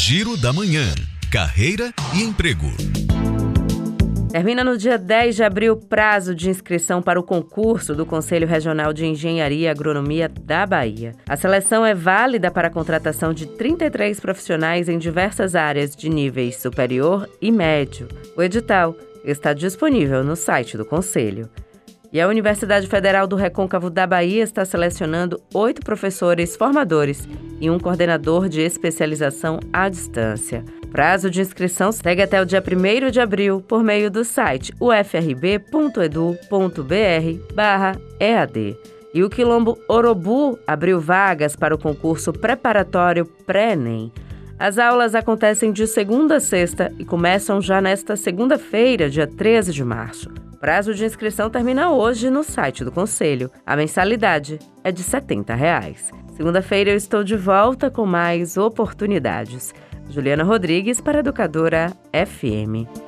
Giro da Manhã. Carreira e emprego. Termina no dia 10 de abril o prazo de inscrição para o concurso do Conselho Regional de Engenharia e Agronomia da Bahia. A seleção é válida para a contratação de 33 profissionais em diversas áreas de níveis superior e médio. O edital está disponível no site do Conselho. E a Universidade Federal do Recôncavo da Bahia está selecionando oito professores formadores e um coordenador de especialização à distância. Prazo de inscrição segue até o dia 1 de abril por meio do site ufrb.edu.br/ead. E o Quilombo Orobu abriu vagas para o concurso preparatório pré-ENEM. As aulas acontecem de segunda a sexta e começam já nesta segunda-feira, dia 13 de março. Prazo de inscrição termina hoje no site do Conselho. A mensalidade é de R$ 70. Segunda-feira eu estou de volta com mais oportunidades. Juliana Rodrigues para Educadora FM.